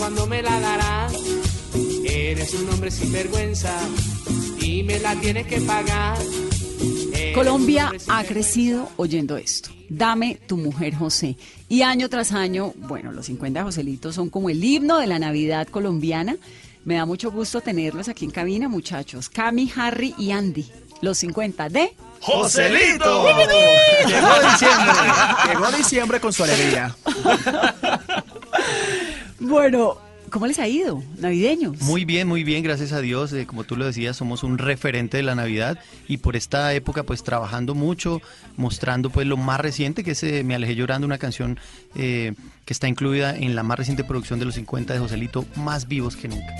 Cuándo me la darás. Eres un hombre sin vergüenza y me la tienes que pagar. Eres Colombia ha crecido oyendo esto. Dame tu mujer José. Y año tras año, bueno, los 50 Joselitos son como el himno de la Navidad colombiana. Me da mucho gusto tenerlos aquí en cabina, muchachos. Cami, Harry y Andy. Los 50 de... ¡Joselito! Llegó diciembre. Llegó diciembre con su alegría. Bueno, ¿cómo les ha ido? Navideños. Muy bien, muy bien, gracias a Dios. Eh, como tú lo decías, somos un referente de la Navidad y por esta época pues trabajando mucho, mostrando pues lo más reciente que es eh, Me alejé llorando, una canción eh, que está incluida en la más reciente producción de los 50 de Joselito, Más vivos que nunca.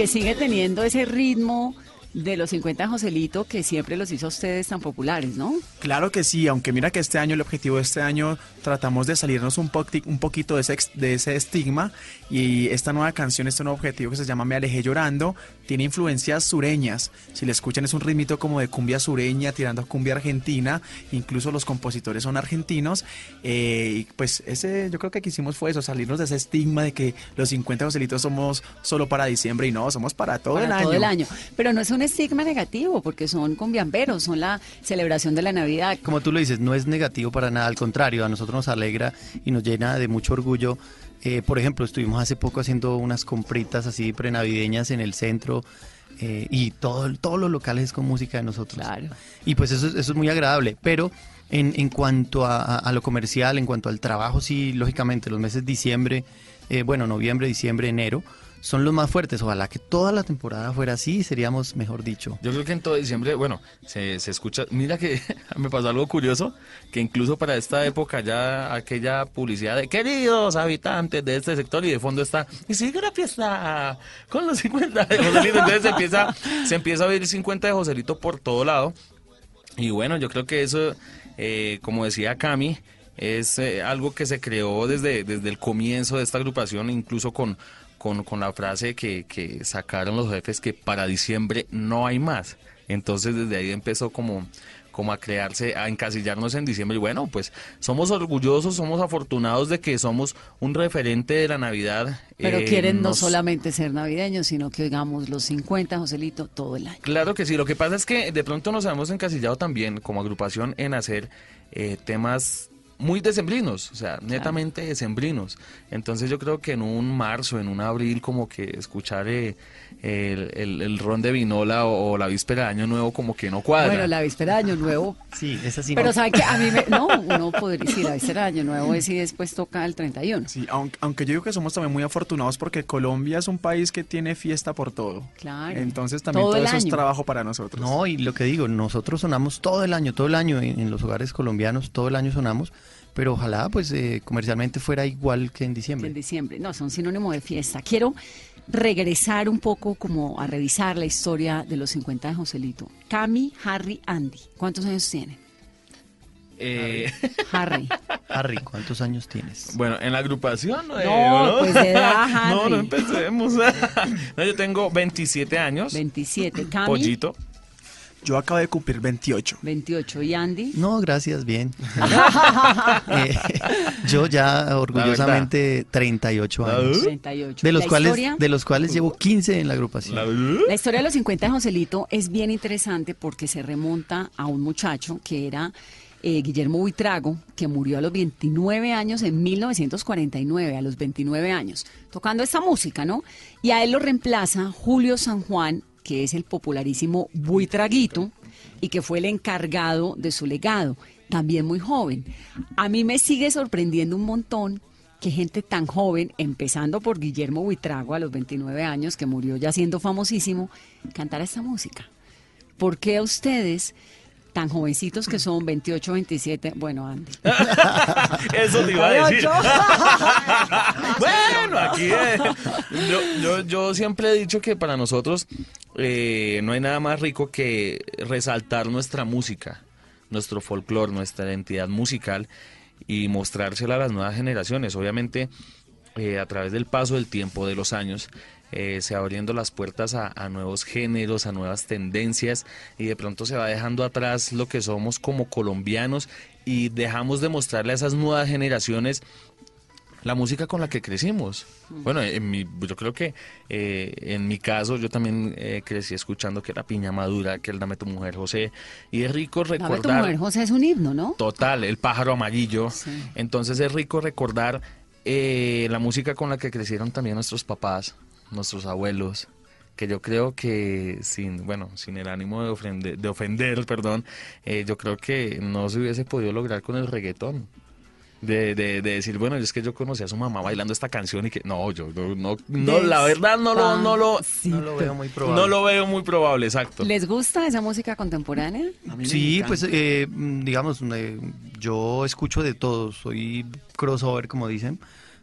Que sigue teniendo ese ritmo de los 50 Joselito que siempre los hizo ustedes tan populares, ¿no? Claro que sí, aunque mira que este año, el objetivo de este año, tratamos de salirnos un, un poquito de ese, de ese estigma y esta nueva canción, este nuevo objetivo que se llama Me alejé llorando, tiene influencias sureñas. Si le escuchan es un ritmito como de cumbia sureña, tirando a cumbia argentina, incluso los compositores son argentinos. eh, y pues ese, yo creo que quisimos fue eso, salirnos de ese estigma de que los 50 Joselitos somos solo para diciembre y no, somos para todo para el año. todo el año. Pero no es un estigma negativo, porque son cumbiamberos, son la celebración de la Navidad. Como tú lo dices, no es negativo para nada, al contrario, a nosotros nos alegra y nos llena de mucho orgullo. Eh, por ejemplo, estuvimos hace poco haciendo unas compritas así prenavideñas en el centro eh, y todo, todos los locales con música de nosotros. Claro. Y pues eso, es- eso es muy agradable, pero en, en cuanto a, a- a lo comercial, en cuanto al trabajo, sí, lógicamente, los meses diciembre, eh, bueno, noviembre, diciembre, enero, son los más fuertes. Ojalá que toda la temporada fuera así, seríamos, mejor dicho. Yo creo que en todo diciembre, bueno, se, se escucha. Mira que me pasó algo curioso, que incluso para esta época ya aquella publicidad de queridos habitantes de este sector y de fondo está, y sigue la fiesta con los 50 de Joselito. Entonces se empieza, se empieza a oír 50 de Joselito por todo lado. Y bueno, yo creo que eso, eh, como decía Cami, es eh, algo que se creó desde, desde el comienzo de esta agrupación, incluso con, con, con la frase que, que sacaron los jefes que para diciembre no hay más. Entonces desde ahí empezó como, como a crearse, a encasillarnos en diciembre. Y bueno, pues somos orgullosos, somos afortunados de que somos un referente de la Navidad. Pero Eh, quieren no solamente ser navideños, sino que oigamos los 50 Joselito todo el año. Claro que sí, lo que pasa es que de pronto nos hemos encasillado también como agrupación en hacer eh, temas muy decembrinos, o sea, netamente decembrinos. Entonces yo creo que en un marzo, en un abril, como que escuchar eh, el, el- el ron de vinola o, o la víspera de Año Nuevo como que no cuadra. Bueno, la víspera de Año Nuevo. Sí, es así. Pero ¿sabe que A mí me... No, uno podría decir, la víspera de Año Nuevo es y después toca el 31. Sí, aunque, aunque yo digo que somos también muy afortunados porque Colombia es un país que tiene fiesta por todo. Claro. Entonces también Todo todo, el eso es año. trabajo para nosotros. No, y lo que digo, nosotros sonamos todo el año, todo el año en, en los hogares colombianos, todo el año sonamos, pero ojalá pues eh, comercialmente fuera igual que en diciembre. En diciembre. No, son sinónimo de fiesta. Quiero regresar un poco como a revisar la historia de los 50 de Joselito. Cami, Harry, Andy. ¿Cuántos años tienen? Eh, Harry. Harry, ¿cuántos años tienes? bueno, en la agrupación... eh, No, pues de edad, No, Harry. no empecemos. no, yo tengo 27 años. 27. Cami. Pollito. Yo acabo de cumplir 28. 28. ¿Y Andy? No, gracias, bien. Eh, yo ya orgullosamente 38 años. 38. De los cuales historia- de los cuales llevo 15 en la agrupación. La historia de los 50 de Joselito es bien interesante porque se remonta a un muchacho que era eh, Guillermo Buitrago, que murió a los 29 años en 1949, a los 29 años, tocando esta música, ¿no? Y a él lo reemplaza Julio San Juan, que es el popularísimo Buitraguito y que fue el encargado de su legado, también muy joven. A mí me sigue sorprendiendo un montón que gente tan joven, empezando por Guillermo Buitrago a los 29 años, que murió ya siendo famosísimo, cantara esta música. ¿Por qué a ustedes, tan jovencitos que son 28, 27, bueno, Andy? Eso te iba a decir. bueno, aquí eh, yo, yo, yo siempre he dicho que para nosotros eh, no hay nada más rico que resaltar nuestra música, nuestro folclore, nuestra identidad musical y mostrársela a las nuevas generaciones. Obviamente, eh, a través del paso del tiempo, de los años, eh, se va abriendo las puertas a, a nuevos géneros, a nuevas tendencias y de pronto se va dejando atrás lo que somos como colombianos y dejamos de mostrarle a esas nuevas generaciones la música con la que crecimos. Bueno, en mi, yo creo que eh, en mi caso yo también eh, crecí escuchando que la piña madura, que el Dame tu mujer José y es rico Dame tu recordar mujer, José, es un himno, ¿no? Total, el pájaro amarillo. Sí. Entonces es rico recordar eh, la música con la que crecieron también nuestros papás, nuestros abuelos, que yo creo que sin, bueno, sin el ánimo de ofender, de ofender perdón, eh, yo creo que no se hubiese podido lograr con el reggaetón. De, de, de decir, bueno, es que yo conocí a su mamá bailando esta canción y que no, yo no, no, no, la verdad no lo, no lo, No lo veo muy probable. no lo veo muy probable, exacto. ¿Les gusta esa música contemporánea? A mí me Sí, pues eh, digamos, eh, yo escucho de todo, soy crossover como dicen.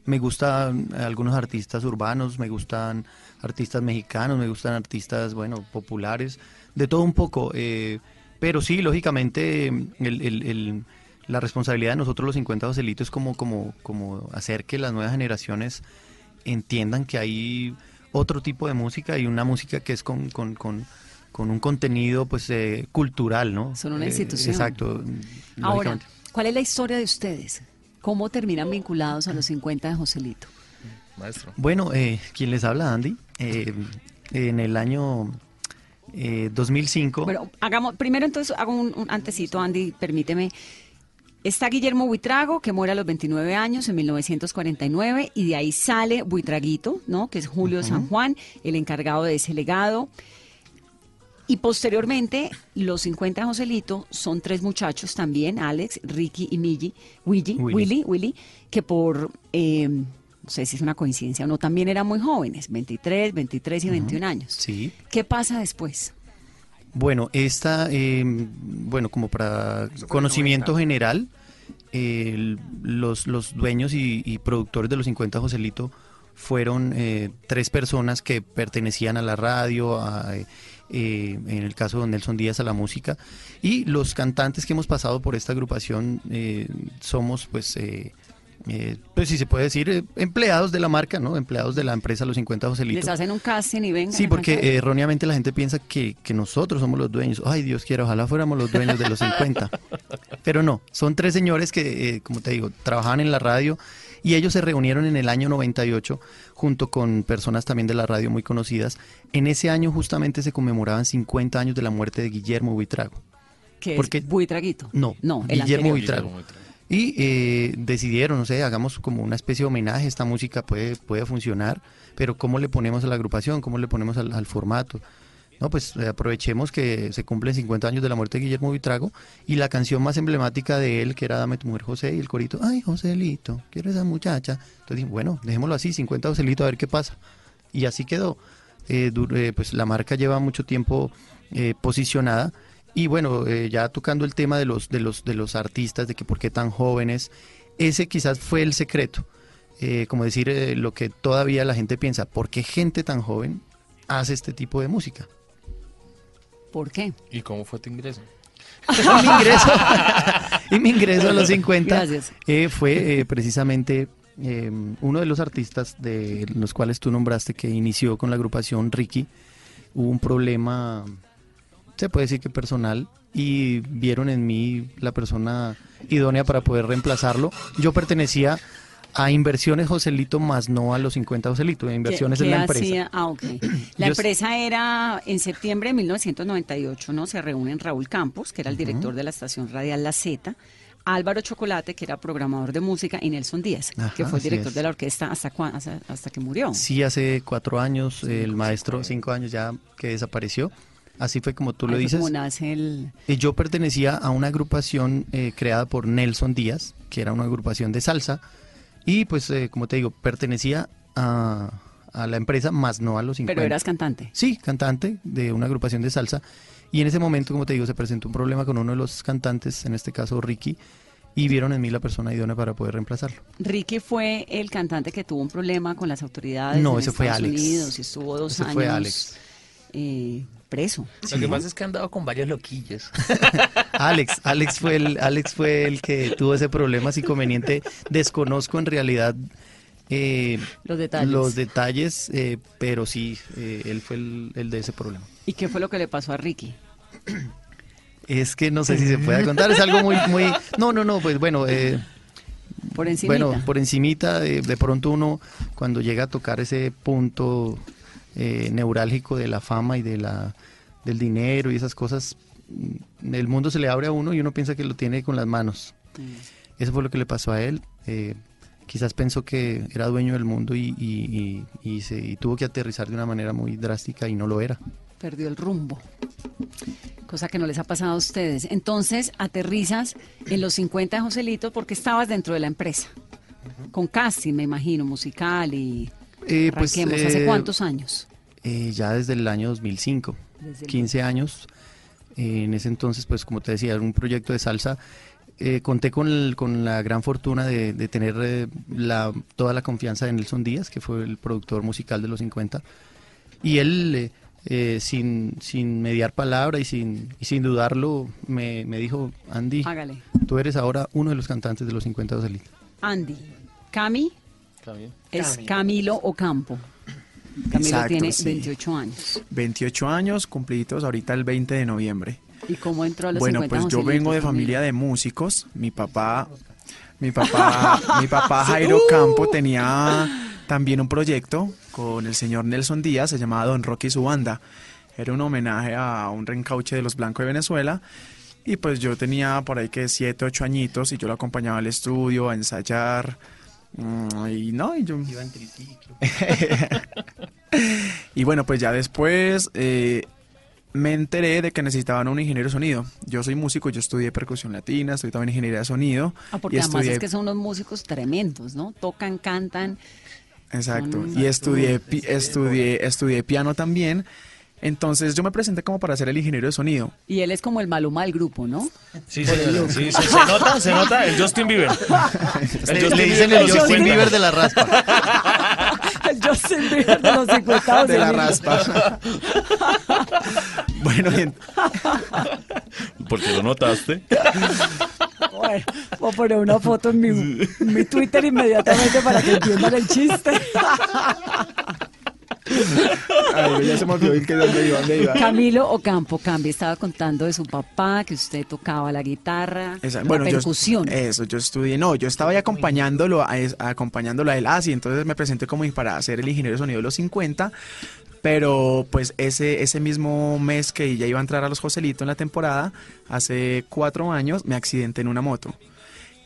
Me gustan algunos artistas urbanos, me gustan artistas mexicanos, me gustan artistas, bueno, populares, de todo un poco. eh, pero sí, lógicamente, el- el- el- la responsabilidad de nosotros los 50 Joselitos es como, como, como hacer que las nuevas generaciones entiendan que hay otro tipo de música y una música que es con, con, con, con un contenido pues eh, cultural, ¿no? Son una Eh, institución. exacto. Ahora. ¿cuál es la historia de ustedes? ¿Cómo terminan vinculados a los 50 de Joselito? Maestro. Bueno, eh, quien les habla, Andy, eh, en el año eh, 2005. Bueno, hagamos, primero entonces hago un, un antecito, Andy, permíteme. Está Guillermo Buitrago, que muere a los 29 años en 1949, y de ahí sale Buitraguito, ¿no? Que es Julio San Juan, el encargado de ese legado. Y posteriormente, los 50 de Joselito son tres muchachos también, Alex, Ricky y Millie, Willy, Willy. Willy, Willy, que por, eh, no sé si es una coincidencia o no, también eran muy jóvenes, 23, 23 y 21 años. Sí. ¿Qué pasa después? Bueno, esta, eh, bueno, como para conocimiento general, eh, los, los dueños y, y productores de los 50 Joselito fueron eh, tres personas que pertenecían a la radio, a, eh, eh, en el caso de Nelson Díaz a la música, y los cantantes que hemos pasado por esta agrupación eh, somos, pues, eh, pues si se puede decir, eh, empleados de la marca, ¿no? Empleados de la empresa Los 50 Joselito. Les hacen un casting y vengan. Sí, porque eh, erróneamente la gente piensa que, que nosotros somos los dueños. Ay, Dios quiera, ojalá fuéramos los dueños de los 50. Pero no, son tres señores que, eh, como te digo, trabajaban en la radio y ellos se reunieron en el año 98 junto con personas también de la radio muy conocidas. En ese año justamente se conmemoraban 50 años de la muerte de Guillermo Buitrago. que porque- es Buitraguito. No, no, el Guillermo. Buitrago. Y eh, decidieron, no sé, hagamos como una especie de homenaje, esta música puede, puede funcionar, pero ¿cómo le ponemos a la agrupación? ¿Cómo le ponemos al, al formato? No, pues eh, aprovechemos que se cumplen 50 años de la muerte de Guillermo Vitrago y la canción más emblemática de él, que era Dame tu mujer José, y el corito, ay Joselito, quiero esa muchacha. Entonces dije, bueno, dejémoslo así, 50 Joselito, a ver qué pasa. Y así quedó. Eh, eh, pues la marca lleva mucho tiempo eh, posicionada y bueno, ya tocando el tema de los, de los, de los artistas, de que por qué tan jóvenes, ese quizás fue el secreto. Como decir lo que todavía la gente piensa, ¿por qué gente tan joven hace este tipo de música? ¿Por qué? ¿Y cómo fue tu ingreso? y mi ingreso, y mi ingreso a los 50 Gracias. eh, fue eh, precisamente eh, uno de los artistas de los cuales tú nombraste que inició con la agrupación Ricky. Hubo un problema se puede decir que personal, y vieron en mí la persona idónea para poder reemplazarlo. Yo pertenecía a Inversiones Joselito, más no a los 50 Joselito, a Inversiones ¿Qué- en la empresa. hacía? Ah, ok. La empresa era en septiembre de 1998, ¿no? Se reúnen Raúl Campos, que era el director de la estación radial La Z, Álvaro Chocolate, que era programador de música, y Nelson Díaz, que fue el director de la orquesta hasta, cua- hasta, hasta que murió. Sí, hace cuatro años, el maestro, cinco años ya que desapareció. Así fue como tú lo Ahí dices. como nace el... Eh, Yo pertenecía a una agrupación eh, creada por Nelson Díaz, que era una agrupación de salsa, y pues, eh, como te digo, pertenecía a, a la empresa, más no a los 50. Pero eras cantante. Sí, cantante de una agrupación de salsa. Y en ese momento, como te digo, se presentó un problema con uno de los cantantes, en este caso Ricky, y vieron en mí la persona idónea para poder reemplazarlo. Ricky fue el cantante que tuvo un problema con las autoridades No, en ese fue Alex. Unidos y estuvo dos Ese años fue Alex. Eh, preso. Lo que pasa es que han dado con varios loquillos. Alex, Alex fue el, Alex fue el que tuvo ese problema ese inconveniente. Desconozco en realidad eh, Los detalles. los detalles, eh, pero sí, eh, él fue el, el de ese problema. ¿Y qué fue lo que le pasó a Ricky? Es que no sé si se puede contar, es algo muy, muy, no, no, no, pues bueno, eh, Por encimita. Bueno, por encimita, de pronto uno cuando llega a tocar ese punto eh, neurálgico de la fama y de la del dinero y esas cosas, mm, el mundo se le abre a uno y uno piensa que lo tiene con las manos. Mm. Eso fue lo que le pasó a él. eh, quizás pensó que era dueño del mundo y, y- y- y se, y tuvo que aterrizar de una manera muy drástica y no lo era. perdió el rumbo. Cosa que no les ha pasado a ustedes. Entonces, aterrizas en los 50 de Joselito porque estabas dentro de la empresa. Con casting, me imagino, musical y... Eh, pues. ¿Hace eh, cuántos años? Eh, ya desde el año 2005, Desde el- 15 años. Eh, en ese entonces, pues como te decía, era un proyecto de salsa. Eh, conté con, el- con la gran fortuna de, de tener eh, la, toda la confianza de Nelson Díaz, que fue el productor musical de los 50. Y él, eh, sin, sin mediar palabra y sin, y sin dudarlo, me, me dijo, Andy, Hágale. tú eres ahora uno de los cantantes de los 50 de Joselito. Andy. Cami Es Cami. Camilo Ocampo. Camilo Exacto, tiene sí. 28 años. 28 años cumplidos ahorita el 20 de noviembre. ¿Y cómo entró a los Bueno, 50 pues yo vengo de familia de músicos. Mi papá, mi papá, mi papá Jairo Campo tenía también un proyecto con el señor Nelson Díaz, se llamaba Don Rocky y su banda. Era un homenaje a un reencauche de los blancos de Venezuela. Y pues yo tenía por ahí que 7, 8 añitos y yo lo acompañaba al estudio a ensayar. Mm, Y no, y yo... Y bueno, pues ya después eh, me enteré de que necesitaban un ingeniero de sonido. Yo soy músico, yo estudié percusión latina, estudié también ingeniería de sonido. Ah, porque y además estudié, es que son unos músicos tremendos, ¿no? Tocan, cantan. Exacto. son- Y estudié, pi- estudié, estudié piano también. Entonces yo me presenté como para ser el ingeniero de sonido. Y él es como el maluma del grupo, ¿no? Sí, sí, sí, se nota, se nota el Justin Bieber. El Le, Justin le dicen el Justin 50. Bieber de la raspa. El Justin Bieber de los 50 De la raspa. bueno, y en- Porque lo notaste. Bueno, voy a poner una foto en mi, en mi Twitter inmediatamente para que entiendan el chiste. Ay, ya se me olvidó que dónde iba, dónde iba. Camilo Ocampo, Cambi, estaba contando de su papá, que usted tocaba la guitarra, Esa- la bueno, yo- percusión. eso, yo estudié, no, yo estaba ahí acompañándolo, a, acompañándolo a él, así, entonces me presenté como para ser el ingeniero de sonido de los 50, pero pues ese, ese mismo mes que ya iba a entrar a los Joselito en la temporada, hace cuatro años, me accidenté en una moto.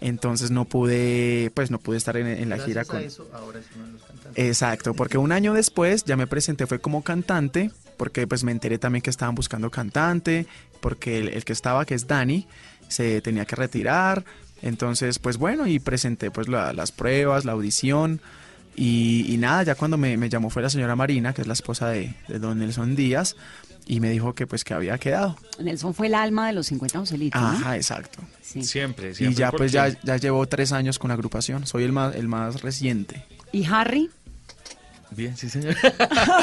Entonces no pude, pues no pude estar en, en la gira con... Exacto, porque un año después ya me presenté, fue como cantante, porque pues me enteré también que estaban buscando cantante, porque el, el que estaba, que es Dani, se tenía que retirar, entonces pues bueno, y presenté pues la- las pruebas, la audición, y, y nada, ya cuando me, me llamó fue la señora Marina, que es la esposa de, de don Nelson Díaz, y me dijo que pues que había quedado. Nelson fue el alma de los 50 Joselitos, ¿no? Ajá, exacto. Sí. Siempre, Y siempre. ya pues ya, ya llevo tres años con la agrupación, soy el más, el más reciente. ¿Y Harry? Bien, sí, señor.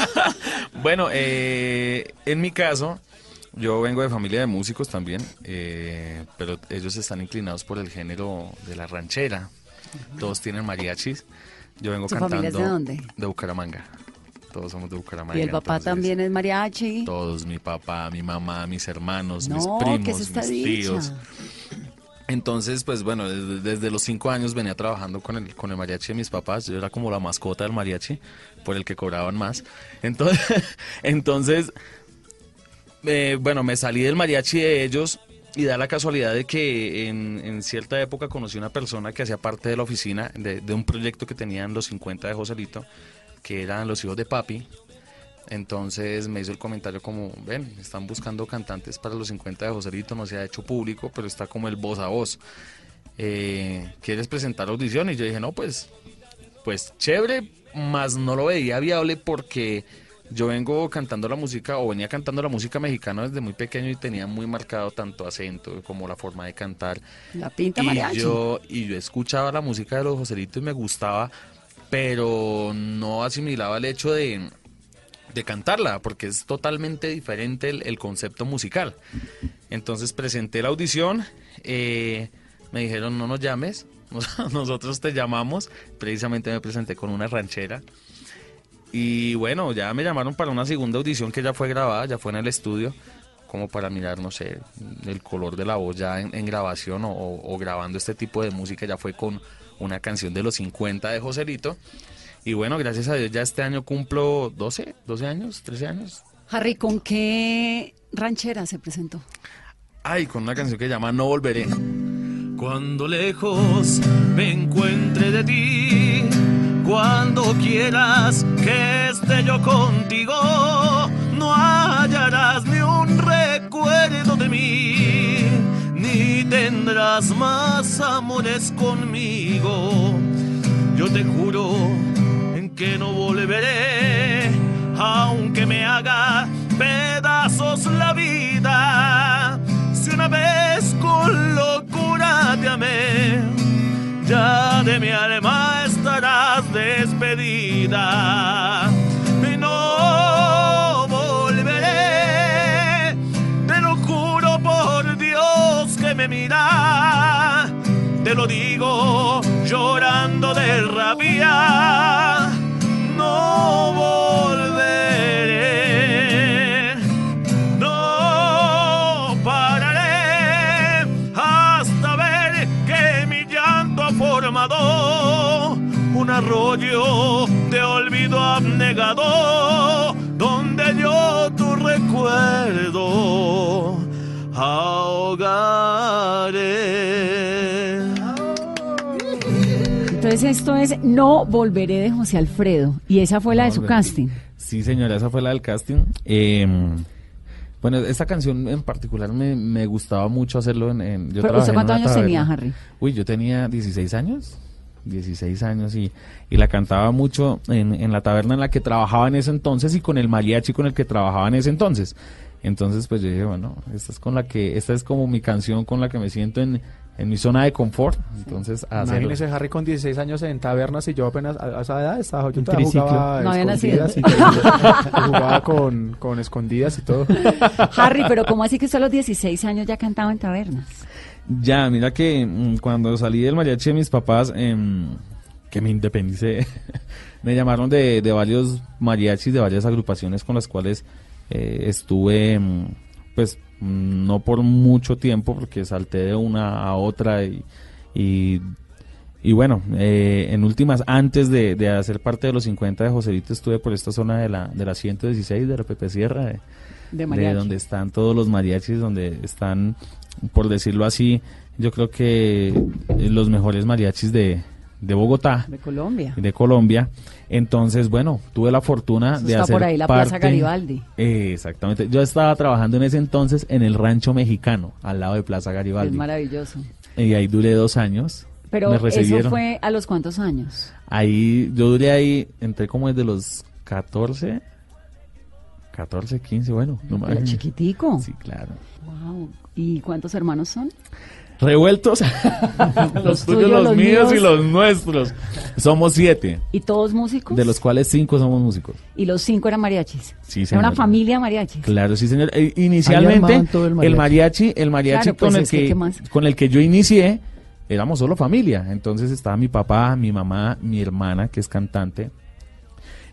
bueno, eh, en mi caso, yo vengo de familia de músicos también, eh, pero ellos están inclinados por el género de la ranchera. Todos tienen mariachis. Yo vengo ¿Su cantando familia es de dónde? de Bucaramanga. todos somos de Bucaramanga. Y el papá entonces, también es mariachi. Todos, mi papá, mi mamá, mis hermanos, No, mis ¿qué es primos, mis dicha? tíos. Entonces, pues bueno, desde, desde los cinco años venía trabajando con el, con el mariachi de mis papás. Yo era como la mascota del mariachi, por el que cobraban más. Entonces, entonces eh, bueno, me salí del mariachi de ellos y da la casualidad de que en, cierta época conocí una persona que hacía parte de la oficina de, un proyecto que tenían los 50 de Joselito, que eran los hijos de papi. Entonces me hizo el comentario como, ven, están buscando cantantes para los 50 de Joselito, no se ha hecho público, pero está como el voz a voz. Eh, ¿Quieres presentar audición? Y yo dije, no, pues, pues chévere, más no lo veía viable porque yo vengo cantando la música, o venía cantando la música mexicana desde muy pequeño y tenía muy marcado tanto acento como la forma de cantar. La pinta Y mariachi. yo, y yo escuchaba la música de los Joselitos y me gustaba, pero no asimilaba el hecho de, de cantarla, porque es totalmente diferente el, el concepto musical. Entonces presenté la audición, eh, me dijeron no nos llames, nos- nosotros te llamamos, precisamente me presenté con una ranchera. Y bueno, ya me llamaron para una segunda audición que ya fue grabada, ya fue en el estudio, como para mirar, no sé, el color de la voz ya en, en grabación o, o- o grabando este tipo de música, ya fue con una canción de los 50 de Joselito. Y bueno, gracias a Dios ya este año cumplo 12, 12 años, 13 años. Harry, ¿con qué ranchera se presentó? Ay, con una canción que se llama No Volveré. Cuando lejos me encuentre de ti, cuando quieras que esté yo contigo, no hallarás ni un recuerdo de mí, ni tendrás más amores conmigo. Yo te juro en que no volveré, aunque me haga pedazos la vida. Si una vez con locura te amé, ya de mi alma estarás despedida. No volveré, te lo juro por Dios que me mira. Te lo digo llorando de rabia. No volveré. Arroyo de olvido abnegado donde yo tu recuerdo ahogaré. Entonces esto es No Volveré de José Alfredo. Y esa fue la de su casting. Sí, señora, esa fue la del casting. Eh, bueno, esta canción en particular me, me gustaba mucho hacerlo en... en- yo ¿usted cuántos años tenía. Harry? Uy, yo tenía 16 años. 16 años y, y la cantaba mucho en, en la taberna en la que trabajaba en ese entonces y con el mariachi con el que trabajaba en ese entonces. Entonces, pues yo dije, bueno, esta es con la que, esta es como mi canción con la que me siento en, en mi zona de confort. Entonces. Imagínese Harry con 16 años en tabernas y yo apenas a, a esa edad estaba yo jugaba No había escondidas y jugaba con, con escondidas y todo. Harry, pero ¿cómo así que usted a los 16 años ya cantaba en tabernas? Ya, mira que mm, cuando salí del mariachi de mis papás, em, que me independicé, me llamaron de, de varios mariachis, de varias agrupaciones con las cuales eh, estuve, mm, pues, no por mucho tiempo, porque salté de una a otra y, y, y bueno, eh, en últimas, antes de, de hacer parte de los 50 de Joselito, estuve por esta zona de la, de la 116, de la Pepe Sierra, de, De de donde están todos los mariachis, donde están, por decirlo así, yo creo que eh, los mejores mariachis de, de Bogotá, De Colombia. de Colombia. Entonces, bueno, tuve la fortuna Eso de está hacer por ahí, la parte- Plaza Garibaldi. Eh, exactamente. Yo estaba trabajando en ese entonces en el Rancho Mexicano, al lado de Plaza Es Garibaldi. maravilloso. Y ahí duré dos años. Pero me eso recibieron. fue a los cuántos años? Ahí, yo duré ahí, entré como desde los 14, 14, 15, bueno. No más. chiquitico. Sí, claro. Wow. ¿Y cuántos hermanos son? Revueltos. los tuyos, tuyos, los, los míos y los nuestros. Somos siete, ¿Y todos músicos? de los cuales cinco somos músicos. Y los cinco eran mariachis. Sí, Era una familia de mariachis. Claro, sí, señor. Eh, inicialmente, el el mariachi. el mariachi Claro, pues con, el es que, que, con el que yo inicié, éramos solo familia. Entonces estaba mi papá, mi mamá, mi hermana, que es cantante.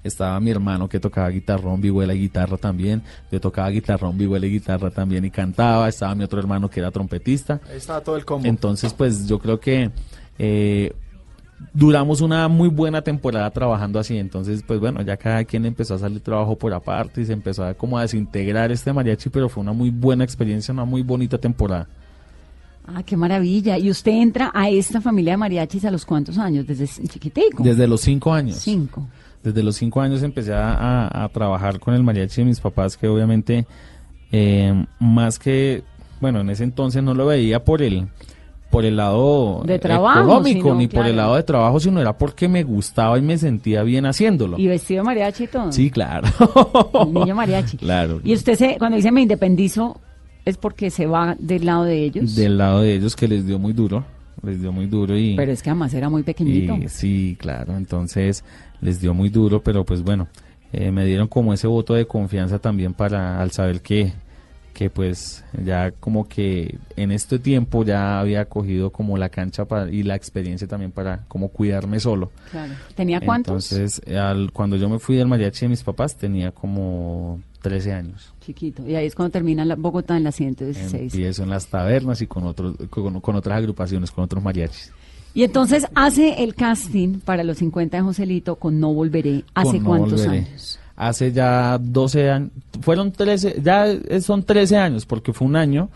Estaba mi hermano que tocaba guitarrón, vihuela y guitarra también, yo tocaba guitarrón, vihuela y guitarra también y cantaba, estaba mi otro hermano que era trompetista. Ahí estaba todo el combo. Entonces, pues yo creo que eh, duramos una muy buena temporada trabajando así. Entonces, pues bueno, ya cada quien empezó a salir trabajo por aparte y se empezó a como a desintegrar este mariachi, pero fue una muy buena experiencia, una muy bonita temporada. Ah, qué maravilla. ¿Y usted entra a esta familia de mariachis a los cuántos años? ¿Desde chiquitico? Desde los cinco años. Cinco. Desde los cinco años empecé a, a trabajar con el mariachi de mis papás, que obviamente, eh, más que, bueno, en ese entonces no lo veía por el por el lado de trabajo, económico, ni por el lado de trabajo, sino era porque me gustaba y me sentía bien haciéndolo. ¿Y vestido de mariachi y todo? Sí, claro. El niño mariachi. Claro. ¿Y usted se, cuando dice me independizo, es porque se va del lado de ellos? Del lado de ellos que les dio muy duro, les dio muy duro y... Pero es que además era muy pequeñito. sí, claro, entonces les dio muy duro, pero pues bueno, eh, me dieron como ese voto de confianza también para al saber que que pues ya como que en este tiempo ya había cogido como la cancha para, y la experiencia también para como cuidarme solo. Claro. ¿Tenía cuántos? Entonces, al, cuando yo me fui del mariachi de mis papás tenía como 13 años. Chiquito. Y ahí es cuando termina la Bogotá en la 116. Empiezo en las tabernas y con, otros, con, con otras agrupaciones, con otros mariachis. Y entonces hace el casting para los 50 de Joselito con No Volveré. ¿Hace cuántos años? hace ya 12 años, fueron 13, ya son 13 años, porque fue un año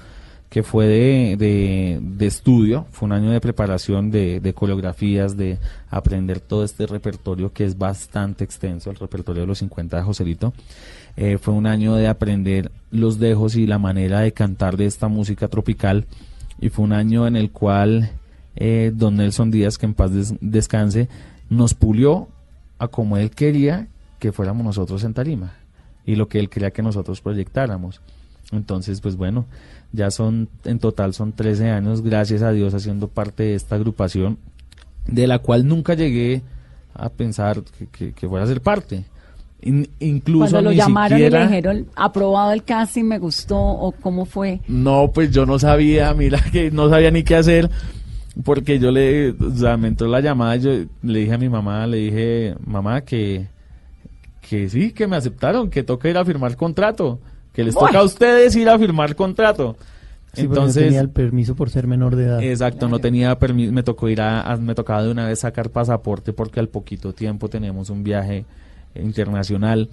que fue de, de, estudio, fue un año de preparación de, de, coreografías, de aprender todo este repertorio que es bastante extenso, el repertorio de los 50 de Joselito. Eh, fue un año de aprender los dejos y la manera de cantar de esta música tropical y fue un año en el cual eh, don Nelson Díaz, que en paz descanse, nos pulió a como él quería que fuéramos nosotros en tarima y lo que él quería que nosotros proyectáramos. Entonces, pues bueno, ya son, en total son 13 años, gracias a Dios, haciendo parte de esta agrupación, de la cual nunca llegué a pensar que, fuera a ser parte. Incluso Cuando lo llamaron y le dijeron, aprobado el casting, me gustó, o cómo fue. No, pues yo no sabía, mira que no sabía ni qué hacer, porque yo le, o sea, me entró la llamada, yo le dije a mi mamá, le dije, mamá, que que sí, que me aceptaron, que toca ir a firmar contrato, que les toca a ustedes ir a firmar contrato. Entonces no tenía el permiso por ser menor de edad. Exacto, no tenía permiso, me tocó ir a, me tocaba de una vez sacar pasaporte porque al poquito tiempo tenemos un viaje internacional,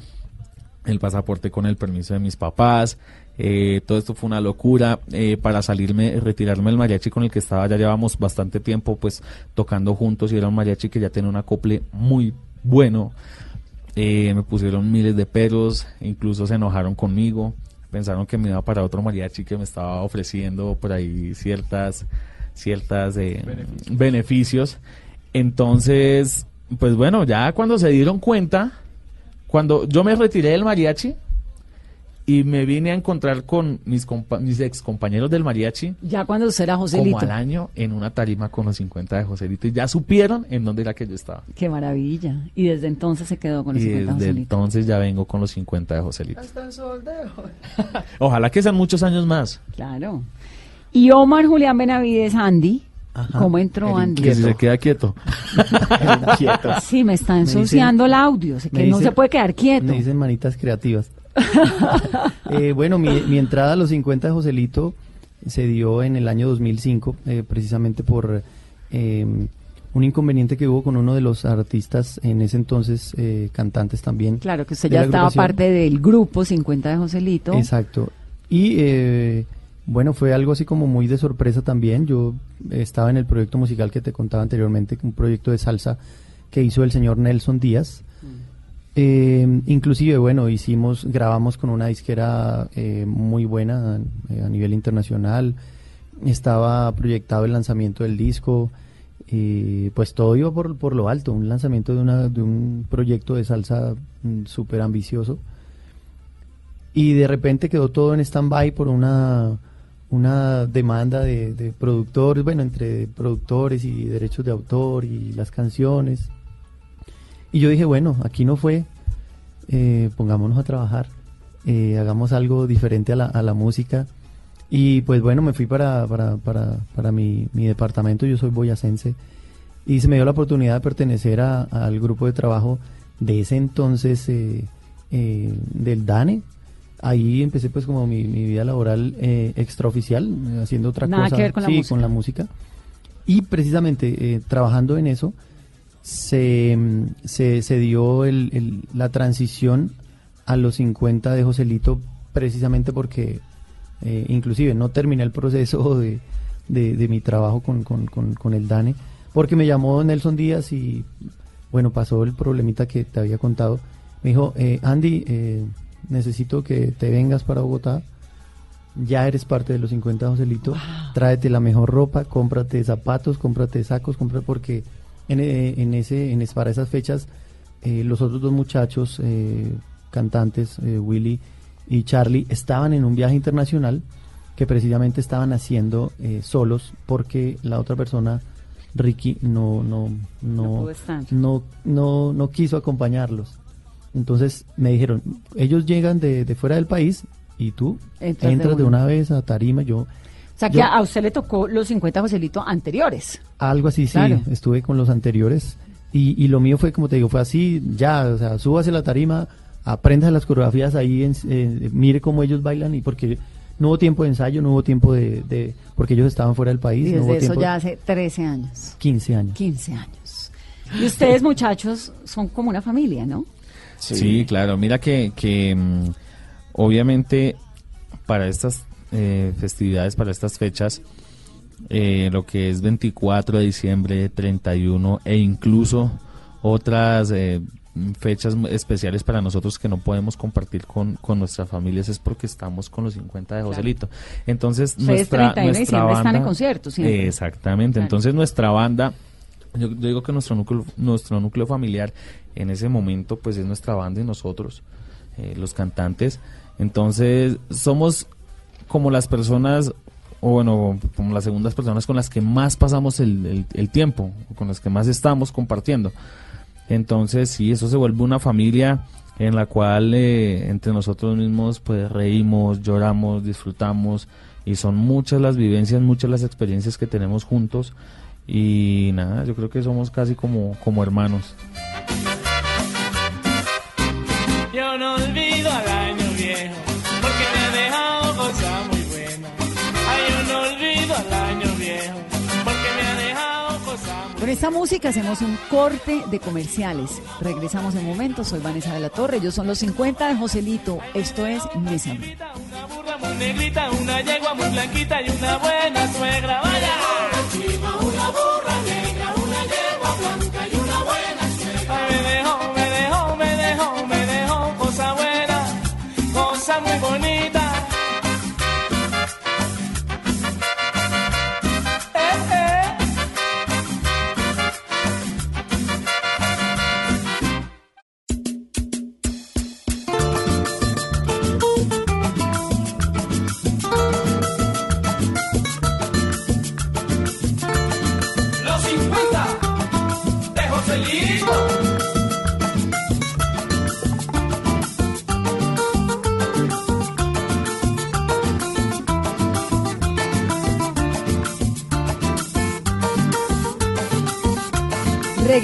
el pasaporte con el permiso de mis papás, eh, todo esto fue una locura. Eh, para salirme, retirarme del mariachi con el que estaba, ya llevamos bastante tiempo pues tocando juntos y era un mariachi que ya tenía un acople muy bueno, eh, me pusieron miles de peros, incluso se enojaron conmigo, pensaron que me iba para otro mariachi que me estaba ofreciendo por ahí ciertas, ciertas eh, beneficios. Entonces, pues bueno, ya cuando se dieron cuenta, cuando yo me retiré del mariachi, y me vine a encontrar con mis, mis ex compañeros del mariachi. Ya cuando usted era Joselito. Como al año en una tarima con los 50 de Joselito. Y ya supieron en dónde era que yo estaba. Qué maravilla. Y desde entonces se quedó con los 50 de Joselito. entonces ya vengo con los 50 de Joselito. Ojalá que sean muchos años más. Claro. Y Omar Julián Benavides Andy. ¿Cómo entró Andy? Que se queda quieto. quieto. Sí, me está ensuciando el audio. que no se puede quedar quieto. Me dicen manitas creativas. Eh, bueno, mi, entrada a los 50 de Joselito se dio en el año 2005, eh, precisamente por em, un inconveniente que hubo con uno de los artistas en ese entonces, eh, cantantes también. Claro, que usted ya estaba parte del grupo 50 de Joselito. Exacto. Y bueno, fue algo así como muy de sorpresa también. Yo estaba en el proyecto musical que te contaba anteriormente, un proyecto de salsa que hizo el señor Nelson Díaz. Eh, inclusive, bueno, hicimos, grabamos con una disquera eh, muy buena eh, a nivel internacional. Estaba proyectado el lanzamiento del disco. pues todo iba por, por lo alto, un lanzamiento de, una, de un proyecto de salsa mm, súper ambicioso. Y de repente quedó todo en stand-by por una, una demanda de, de productores, bueno, entre productores y derechos de autor y las canciones. Y yo dije, bueno, aquí no fue, eh, pongámonos a trabajar, eh, hagamos algo diferente a la, a la, música. Y pues bueno, me fui para, para, para, para mi, mi, departamento, yo soy boyacense, y se me dio la oportunidad de pertenecer al grupo de trabajo de ese entonces eh, eh, del DANE. Ahí empecé pues como mi, mi vida laboral eh, extraoficial, eh, haciendo otra Nada cosa. que ver con la sí, música. con la música. Y precisamente eh, trabajando en eso, se, mm, se, se dio el- el- la transición a los 50 de Joselito precisamente porque eh, inclusive no terminé el proceso de, de- de mi trabajo con, con- con- con el DANE porque me llamó Nelson Díaz y bueno, pasó el problemita que te había contado. Me dijo, eh, Andy, eh, necesito que te vengas para Bogotá. Ya eres parte de los 50 de Joselito. Tráete la mejor ropa, cómprate zapatos, cómprate sacos, compra porque en, eh, en ese, en es- para esas fechas eh, los otros dos muchachos eh, cantantes, eh, Willy y Charlie, estaban en un viaje internacional que precisamente estaban haciendo eh, solos porque la otra persona, Ricky, no, no, No no, no, no quiso acompañarlos. Entonces me dijeron, ellos llegan de, de fuera del país y tú Entras entras, de de, una. vez a Tarima. Yo, O sea, que Yo- a usted le tocó los 50 Joselito anteriores. algo así, sí, estuve con los anteriores. Y, y lo mío fue, como te digo, fue así, ya, o sea, súbase a la tarima, aprenda las coreografías ahí, en- eh, mire cómo ellos bailan, y porque no hubo tiempo de ensayo, no hubo tiempo de, de- porque ellos estaban fuera del país, Y no hubo desde eso tiempo, ya hace 13 años, 15 años. 15 años. Y ustedes, muchachos, son como una familia, ¿no? Sí, claro. Mira que, que mm, obviamente para estas eh, festividades, para estas fechas, eh, lo que es 24 de diciembre, 31 e incluso otras eh, fechas especiales para nosotros que no podemos compartir con, con nuestras familias es porque estamos con los 50 de Joselito. Entonces, Ustedes nuestra, 31 de nuestra diciembre banda... están en conciertos. Exactamente. Claro. Entonces, nuestra banda yo, digo que nuestro núcleo, nuestro núcleo familiar en ese momento pues es nuestra banda y nosotros, eh, los cantantes. Entonces somos como las personas, o bueno, como las segundas personas con las que más pasamos el, el- el tiempo, con las que más estamos compartiendo. Entonces sí, eso se vuelve una familia en la cual eh, entre nosotros mismos pues reímos, lloramos, disfrutamos y son muchas las vivencias, muchas las experiencias que tenemos juntos y nada, yo creo que somos casi como, como hermanos. Yo no olvido al año viejo, porque me ha dejado cosas muy buenas. Ay, yo no olvido al año viejo, porque me ha dejado cosas muy Con esta música hacemos un corte de comerciales. Regresamos en momentos. Soy Vanessa de la Torre. Ellos son los 50 de Joselito. Esto es Mesa. Una burra muy negrita, una yegua muy blanquita y una buena suegra. Vaya.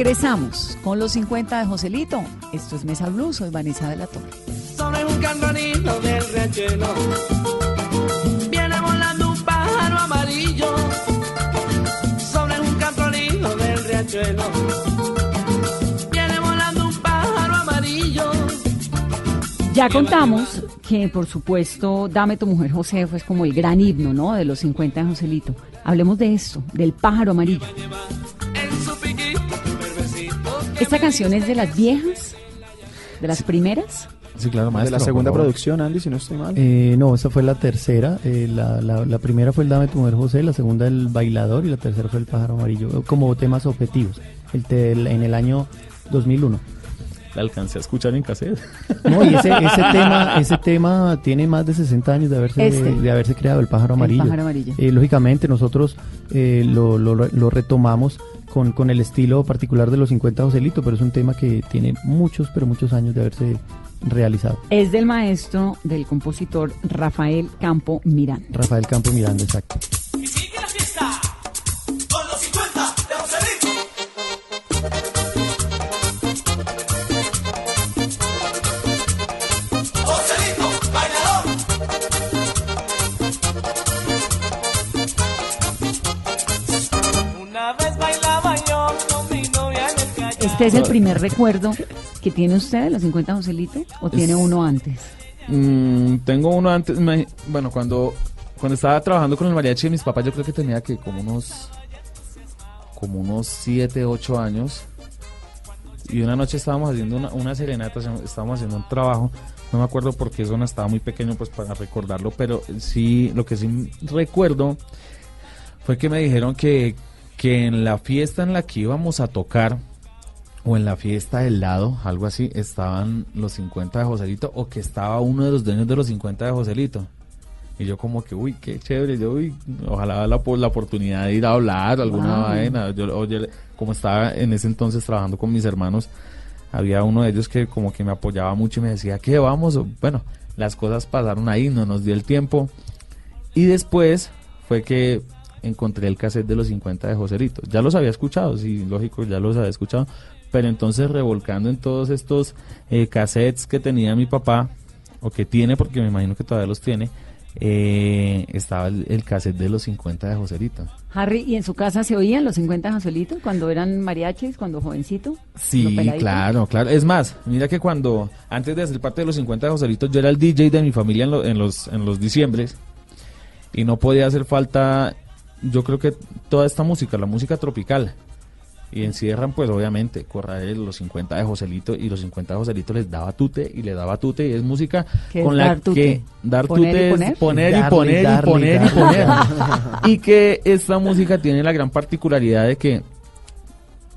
Regresamos con los 50 de Joselito. Esto es Mesa Blue. Soy Vanessa de la Torre. Sobre un cantonito del riachuelo Viene volando un pájaro amarillo Sobre un cantonito del riachuelo Viene volando un pájaro amarillo Ya contamos que, por supuesto, Dame tu mujer José fue como el gran himno, ¿no? De los 50 de Joselito. Hablemos de esto, del pájaro amarillo. Esta canción es de las viejas, de las primeras. Sí, claro, de maestro. la segunda producción, Andy, si no estoy mal. Eh, no, esa fue la tercera. eh, la, la- la primera fue el Dame tu mujer José, la segunda el Bailador y la tercera fue el Pájaro Amarillo, como temas objetivos, el- en el año 2001. La alcancé a escuchar en cassette. No, y ese, ese tema ese tema tiene más de 60 años de haberse, Este. de haberse creado, el Pájaro El Amarillo. Pájaro Amarillo. Eh, lógicamente nosotros eh, lo, lo- lo retomamos con, con el estilo particular de los 50 Joselito, pero es un tema que tiene muchos, pero muchos años de haberse realizado. Es del maestro, del compositor Rafael Campo Miranda. Rafael Campo Miranda, exacto. Y sigue la fiesta ¿Este es el primer recuerdo que tiene usted de los 50 Joselito? ¿O tiene Es- uno antes? Mm, tengo uno antes, me- bueno, cuando, cuando estaba trabajando con el mariachi de mis papás, yo creo que tenía que como unos, como unos 7, 8 años. Y una noche estábamos haciendo una, una serenata, estábamos haciendo un trabajo, no me acuerdo por qué zona, estaba muy pequeño pues para recordarlo, pero sí, lo que sí recuerdo fue que me dijeron que, que en la fiesta en la que íbamos a tocar, o en la fiesta del lado, algo así, estaban los 50 de Joselito o que estaba uno de los dueños de los 50 de Joselito. Y yo como que, uy, qué chévere, yo, uy, ojalá la, la oportunidad de ir a hablar o alguna Wow. vaina. Yo, oye, como estaba en ese entonces trabajando con mis hermanos, había uno de ellos que como que me apoyaba mucho y me decía, ¿qué vamos? Bueno, las cosas pasaron ahí, no nos dio el tiempo. Y después fue que encontré el cassette de los 50 de Joselito. Ya los había escuchado, sí, lógico, ya los había escuchado. Pero entonces revolcando en todos estos eh, cassettes que tenía mi papá, o que tiene, porque me imagino que todavía los tiene, eh, estaba el, el cassette de los 50 de Joselito. Harry, ¿y en su casa se oían los 50 Joselito cuando eran mariachis, cuando jovencito? ¿Lo Sí, claro, claro. Es más, mira que cuando, antes de hacer parte de los 50 de Joselito, yo era el DJ de mi familia en, lo- en los, en los diciembres y no podía hacer falta, yo creo que toda esta música, la música tropical. Y encierran, pues obviamente, Corrael, los 50 de Joselito, y los 50 de Joselito les daba tute y le daba tute, y es música ¿Qué es con la dar tute? que dar ¿Poner y tute poner? es poner y Darle, poner y poner y darle. poner. y que esta música tiene la gran particularidad de que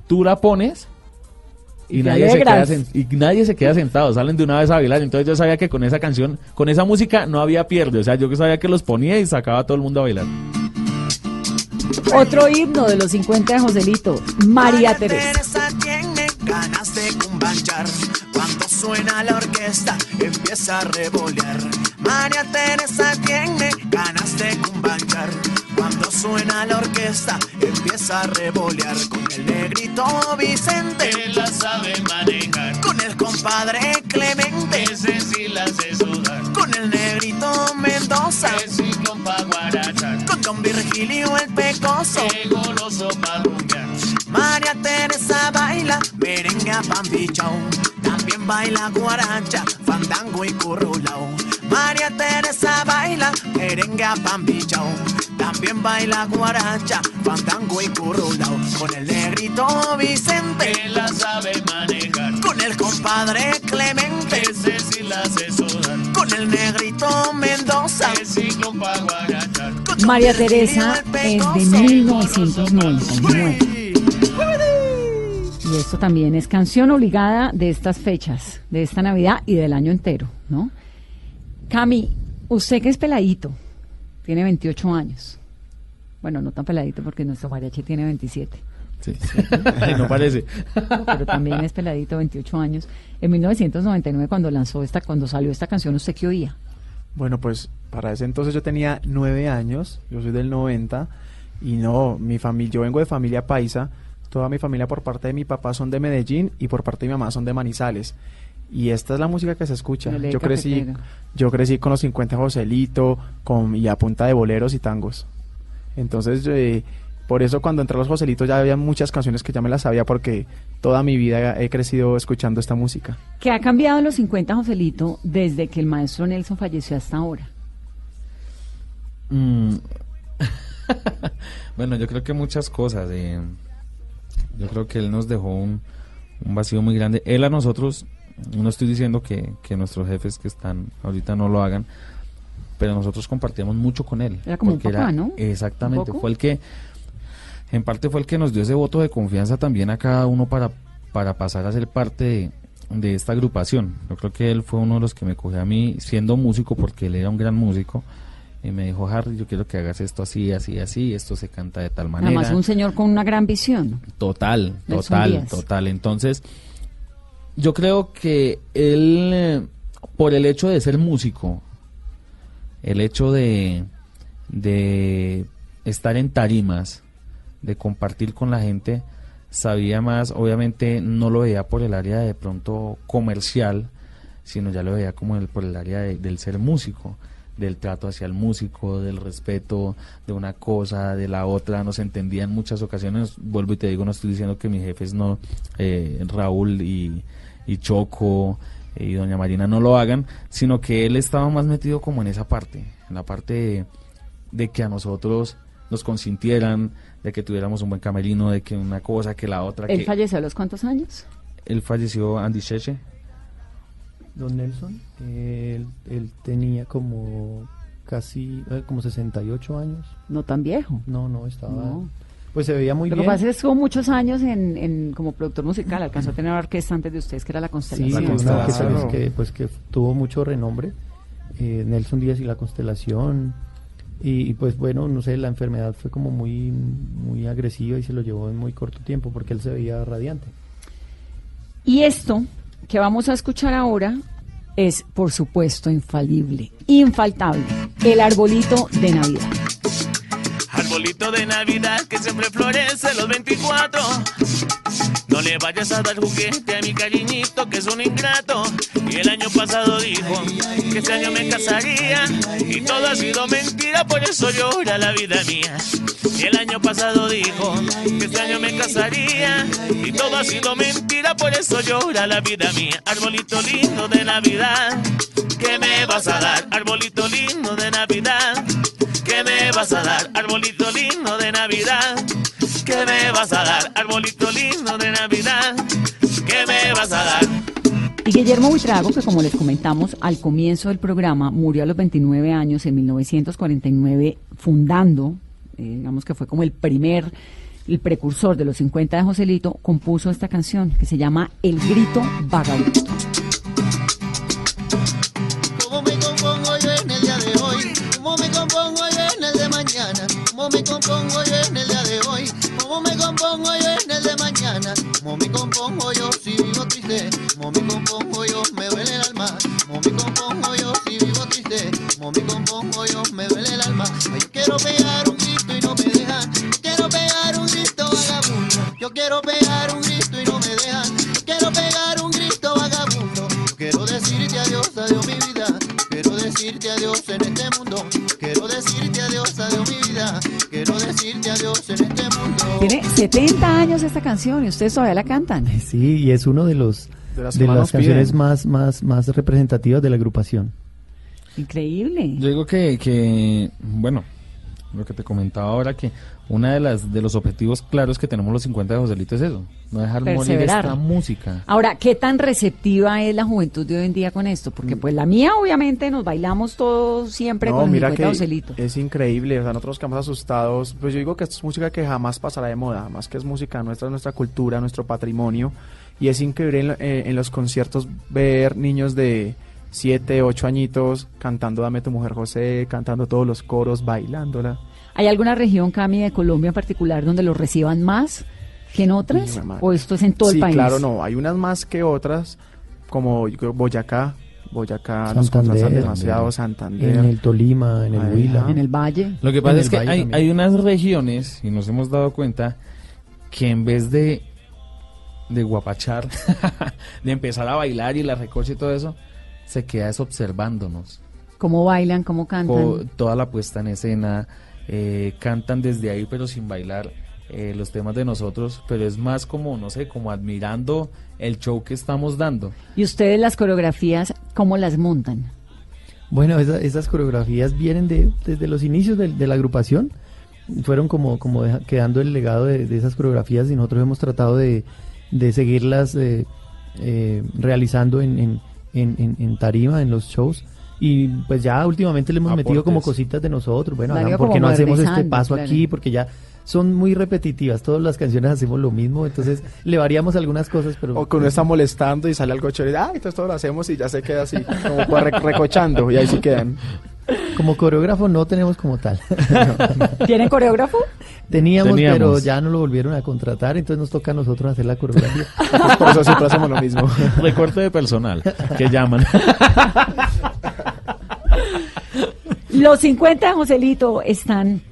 tú la pones y nadie, se queda y nadie se queda sentado, salen de una vez a bailar. Entonces yo sabía que con esa canción, con esa música no había pierde. O sea, yo sabía que los ponía y sacaba a todo el mundo a bailar. Otro himno de los 50 de Joselito, María Teresa. Teresa tiene ganas de cumbanchar. Cuando suena la orquesta, empieza a revolear. María Teresa tiene ganas de cumbanchar. Cuando suena la orquesta, empieza a revolear. Con el negrito Vicente, Él la sabe manejar. con el compadre Clemente, Ese sí la hace sudar. con el negrito Mendoza, Ese ciclón pa' guarachar. con Don Virgilio el Pecoso. Qué goloso pa'. María Teresa baila merengue a pambichao, también baila guaracha, fandango y currulao. María Teresa baila merengue a pambichao, también baila guaracha, fandango y currulao. Con el negrito Vicente, Él la sabe manejar. con el compadre Clemente, Ese sí la hace sudar. con el negrito Mendoza. Ese ciclón pa' guarachar. con Don María Teresa el es de Pecoso. 1999. Y esto también es canción obligada de estas fechas, de esta Navidad y del año entero, ¿no? Cami, usted que es peladito, tiene 28 años. Bueno, no tan peladito porque nuestro mariachi tiene 27. Sí, sí. Ay, no parece. pero también es peladito, 28 años. En 1999 cuando lanzó esta, cuando salió esta canción, ¿usted qué oía? Bueno, pues para ese entonces yo tenía nueve años, yo soy del 90 y no, mi familia, yo vengo de familia paisa, toda mi familia por parte de mi papá son de Medellín y por parte de mi mamá son de Manizales. Y esta es la música que se escucha. Yo crecí, yo crecí con los 50 Joselito, con y a punta de boleros y tangos. Entonces, eh, por eso cuando entré a los Joselitos ya había muchas canciones que ya me las sabía porque toda mi vida he crecido escuchando esta música. ¿Qué ha cambiado en los 50, Joselito, desde que el maestro Nelson falleció hasta ahora? Mm. bueno, yo creo que muchas cosas. eh, yo creo que él nos dejó un, un vacío muy grande. Él a nosotros, no estoy diciendo que, que nuestros jefes que están ahorita no lo hagan, pero nosotros compartíamos mucho con él. Era como un papá, ¿no? Exactamente, fue el que, en parte fue el que nos dio ese voto de confianza también a cada uno para, para pasar a ser parte de, de esta agrupación. Yo creo que él fue uno de los que me cogió a mí siendo músico, porque él era un gran músico, y me dijo, Harry, yo quiero que hagas esto así, así, así, esto se canta de tal manera. Además, un señor con una gran visión. Total, total, total. Entonces, yo creo que él, por el hecho de ser músico, el hecho de, de estar en tarimas, de compartir con la gente, sabía más, obviamente no lo veía por el área de pronto comercial, sino ya lo veía como el, por el área de- del ser músico. Del trato hacia el músico, del respeto de una cosa, de la otra, nos entendía en muchas ocasiones, vuelvo y te digo, no estoy diciendo que mis jefes no, eh, Raúl y, y Choco y doña Marina no lo hagan, sino que él estaba más metido como en esa parte, en la parte de, de que a nosotros nos consintieran, de que tuviéramos un buen camerino, de que una cosa, que la otra. ¿Él que falleció a los cuántos años? Él falleció, Andy Cheche, Don Nelson, él, él tenía como casi, eh, como 68 años. No tan viejo. No, no, estaba... No. Pues se veía muy Lo que bien. pasa es que estuvo muchos años en, en- como productor musical, alcanzó a tener una orquesta antes de ustedes, que era la Sí, Constelación. una orquesta, Constelación. pues, que, pues que tuvo mucho renombre. eh, Nelson Díaz y la Constelación. Y, y, pues bueno, no sé, la enfermedad fue como muy, muy agresiva y se lo llevó en muy corto tiempo porque él se veía radiante. Y esto que vamos a escuchar ahora es, por supuesto, infalible, infaltable, el arbolito de Navidad. Arbolito de Navidad que siempre florece los 24. No le vayas a dar juguete a mi cariñito que es un ingrato. Y el año pasado dijo que este año me casaría. Y todo ha sido mentira, por eso llora la vida mía. Y el año pasado dijo que este año me casaría. Y todo ha sido mentira, por eso llora la vida mía. Arbolito lindo de Navidad, ¿qué me vas a dar? Arbolito lindo de Navidad. ¿Qué me vas a dar, arbolito lindo de Navidad? ¿Qué me vas a dar, arbolito lindo de Navidad? ¿Qué me vas a dar? Y Guillermo Buitrago, que como les comentamos al comienzo del programa, murió a los 29 años en 1949, fundando, eh, digamos que fue como el primer, el precursor de los 50 de Joselito, compuso esta canción que se llama El Grito Vagabundo. ¿Cómo me compongo yo si vivo triste? ¿Cómo me compongo yo? Me duele el alma. ¿Cómo me compongo yo si vivo triste? ¿Cómo me compongo yo? Me duele el alma. Ay, quiero pegar un grito y no me dejan. Quiero pegar un grito vagabundo. Yo quiero pegar un grito y no me dejan. Quiero pegar un grito vagabundo. Yo quiero decirte adiós, adiós mi vida. Quiero decirte adiós en este mundo. Quiero decirte adiós, adiós mi vida. Quiero decirte adiós en este mundo. Tiene 70 años esta canción y ustedes todavía la cantan. Sí, y es uno de los De las de las canciones piden. más, más, más representativas de la agrupación. Increíble. Yo digo que, que, bueno, lo que te comentaba ahora, que una de las de los objetivos claros que tenemos los 50 de Joselito es eso, no dejar morir esta música. Ahora, ¿qué tan receptiva es la juventud de hoy en día con esto? Porque pues la mía, obviamente, nos bailamos todos siempre No, con el mira 50 que Joselito. es increíble, o sea, nosotros quedamos asustados, pues yo digo que esto es música que jamás pasará de moda, más que es música nuestra, nuestra cultura, nuestro patrimonio, y es increíble en, eh, en los conciertos ver niños de 7, 8 añitos cantando Dame tu mujer José, cantando todos los coros, bailándola. ¿Hay alguna región, Cami, de Colombia en particular donde lo reciban más que en otras? ¿O esto es en todo sí, el país? claro, no, hay unas más que otras, como Boyacá, Boyacá nos Santander. contratan demasiado, Santander. En el Tolima, en el Ajá. Huila. En el Valle. Lo que pasa es que hay, unas regiones, y nos hemos dado cuenta, que en vez de, de guapachar, de empezar a bailar y la recocha y todo eso, se queda es observándonos. ¿Cómo bailan? ¿Cómo cantan? Co- toda la puesta en escena, eh, cantan desde ahí pero sin bailar eh, los temas de nosotros, pero es más como, no sé, como admirando el show que estamos dando. ¿Y ustedes las coreografías, cómo las montan? Bueno, esa- esas coreografías vienen de, desde los inicios de, de la agrupación. Fueron como, como deja- quedando el legado de, de esas coreografías y nosotros hemos tratado de, de seguirlas eh, eh, realizando en, en, en, en- en tarima, en los shows. Y pues ya últimamente le hemos metido como cositas de nosotros. Bueno, digo ¿por qué no hacemos este paso claro. aquí? Porque ya son muy repetitivas. Todas las canciones hacemos lo mismo. Entonces le variamos algunas cosas, pero... O que uno está molestando y sale algo chévere, ah, entonces todo lo hacemos y ya se queda así, como recochando, y ahí sí quedan. Como coreógrafo no tenemos como tal. ¿Tienen coreógrafo? Teníamos, Teníamos. pero ya no lo volvieron a contratar, entonces nos toca a nosotros hacer la coreografía. Entonces, por eso siempre hacemos lo mismo. Recorte de personal, que llaman. Los 50 de Joselito están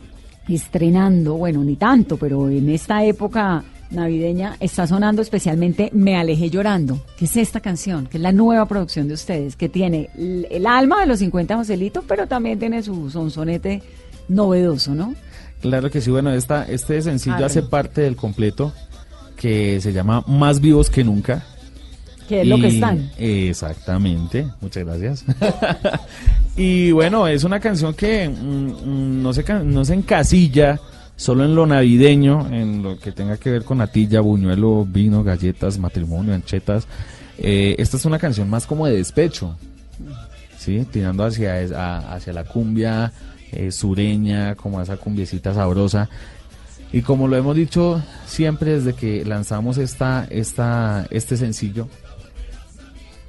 estrenando, bueno, ni tanto, pero en esta época navideña está sonando especialmente Me alejé llorando, que es esta canción, que es la nueva producción de ustedes, que tiene el, alma de los 50 Joselito, pero también tiene su sonsonete novedoso, ¿no? Claro que sí, bueno, esta, este sencillo hace parte del completo que se llama Más vivos que nunca. Que es lo que están. Exactamente, muchas gracias. y bueno, es una canción que mm, mm, no, se, no se encasilla solo en lo navideño, en lo que tenga que ver con natilla, buñuelo, vino, galletas, matrimonio, anchetas. Eh, esta es una canción más como de despecho, ¿sí? tirando hacia, a- hacia la cumbia eh, sureña, como esa cumbiecita sabrosa. Y como lo hemos dicho siempre desde que lanzamos esta, esta, este sencillo,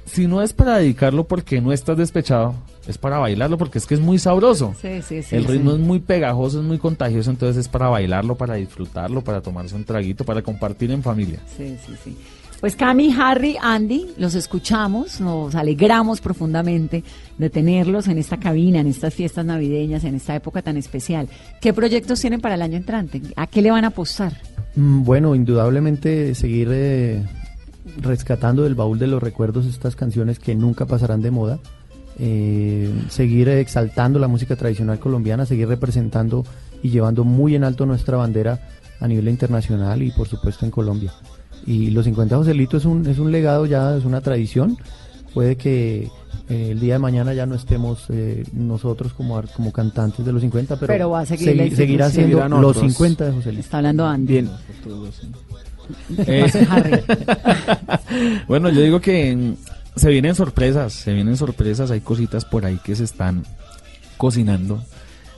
si no es para dedicarlo porque no estás despechado, es para bailarlo porque es que es muy sabroso. Sí, sí, sí. El ritmo sí. es muy pegajoso, es muy contagioso, entonces es para bailarlo, para disfrutarlo, para tomarse un traguito, para compartir en familia. Sí, sí, sí. Pues Cami, Harry, Andy, los escuchamos, nos alegramos profundamente de tenerlos en esta cabina, en estas fiestas navideñas, en esta época tan especial. ¿Qué proyectos tienen para el año entrante? ¿A qué le van a apostar? Mm, Bueno, indudablemente seguir eh, rescatando del baúl de los recuerdos estas canciones que nunca pasarán de moda, eh, seguir exaltando la música tradicional colombiana, seguir representando y llevando muy en alto nuestra bandera a nivel internacional y por supuesto en Colombia. Y los 50 Joselito es un, es un legado ya, es una tradición. Puede que eh, el día de mañana ya no estemos eh, nosotros como, como cantantes de los 50, pero, Pero va a seguir la segui- seguirá siendo Seguirán los otros. 50 de Joselito. Está hablando Andy. Bien. Eh, bueno, yo digo que se vienen sorpresas, se vienen sorpresas, hay cositas por ahí que se están cocinando.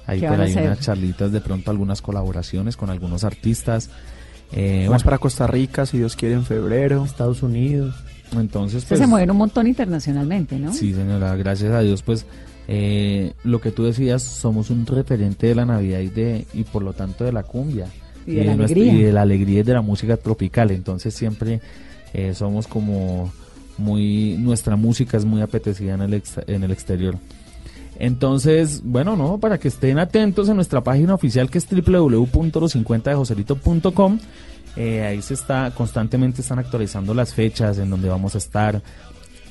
Hay ¿Qué por ahí unas charlitas, de pronto algunas colaboraciones con algunos artistas. Eh, Vamos bueno, para Costa Rica, si Dios quiere, en febrero. Estados Unidos. entonces pues, se mueven un montón internacionalmente, ¿no? Sí, señora, gracias a Dios, pues eh, lo que tú decías, somos un referente de la Navidad y, de, y por lo tanto de la cumbia. Y de la nuestra- alegría. y de la alegría y de la música tropical. Entonces siempre eh, somos como muy, nuestra música es muy apetecida en el, en el exterior. Entonces, bueno, no, para que estén atentos en nuestra página oficial que es www.los50dejoselito.com. Eh, ahí se está, constantemente están actualizando las fechas en donde vamos a estar,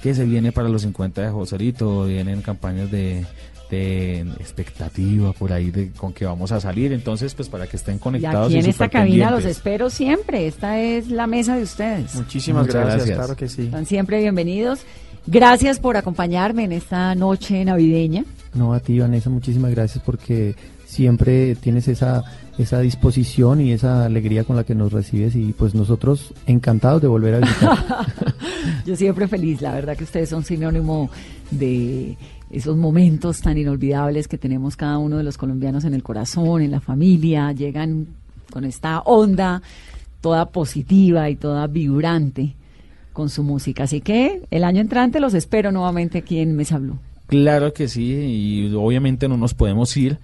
que se viene para los 50 de Joselito, vienen campañas de, de expectativa por ahí de con que vamos a salir, entonces pues para que estén Y conectados. aquí en esta cabina los espero siempre. Esta es la mesa de ustedes. Muchísimas gracias, gracias. claro que sí. Están siempre bienvenidos. Gracias por acompañarme en esta noche navideña. No, a ti, Vanessa, muchísimas gracias porque siempre tienes esa, esa disposición y esa alegría con la que nos recibes y pues nosotros encantados de volver a visitar. Yo siempre feliz, la verdad que ustedes son sinónimo de esos momentos tan inolvidables que tenemos cada uno de los colombianos en el corazón, en la familia, llegan con esta onda toda positiva y toda vibrante con su música. Así que el año entrante los espero nuevamente aquí en Mesa Blue. Claro que sí, y obviamente no nos podemos ir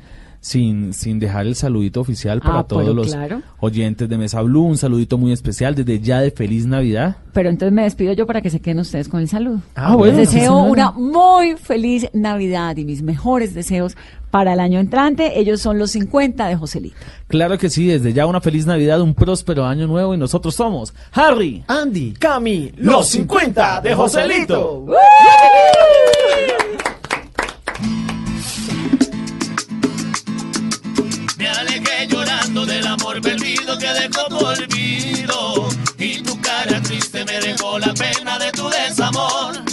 sin, sin dejar el saludito oficial para Ah, todos los claro. oyentes de Mesa Blue, un saludito muy especial desde ya de Feliz Navidad. Pero entonces me despido yo para que se queden ustedes con el saludo. Ah, bueno, Les deseo una muy feliz Navidad y mis mejores deseos para el año entrante. Ellos son los 50 de Joselito. Claro que sí, desde ya una feliz Navidad, un próspero año nuevo y nosotros somos Harry, Andy, Cami, los 50 de Joselito. Amor perdido que dejó tu olvido. Y tu cara triste me dejó la pena de tu desamor.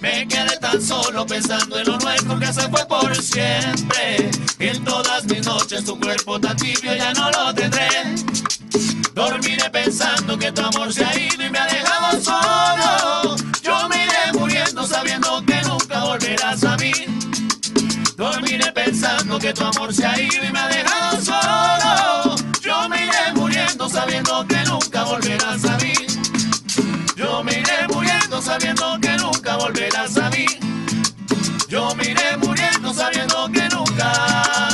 Me quedé tan solo pensando en lo nuestro que se fue por siempre. En todas mis noches tu cuerpo tan tibio ya no lo tendré. Dormiré pensando que tu amor se ha ido y me ha dejado solo. Yo me iré muriendo sabiendo que nunca volverás a mí. Dormiré pensando que tu amor se ha ido y me ha dejado solo. Muriendo sabiendo que nunca volverás a mí. Yo me iré muriendo sabiendo que nunca volverás a mí. Yo me iré muriendo sabiendo que nunca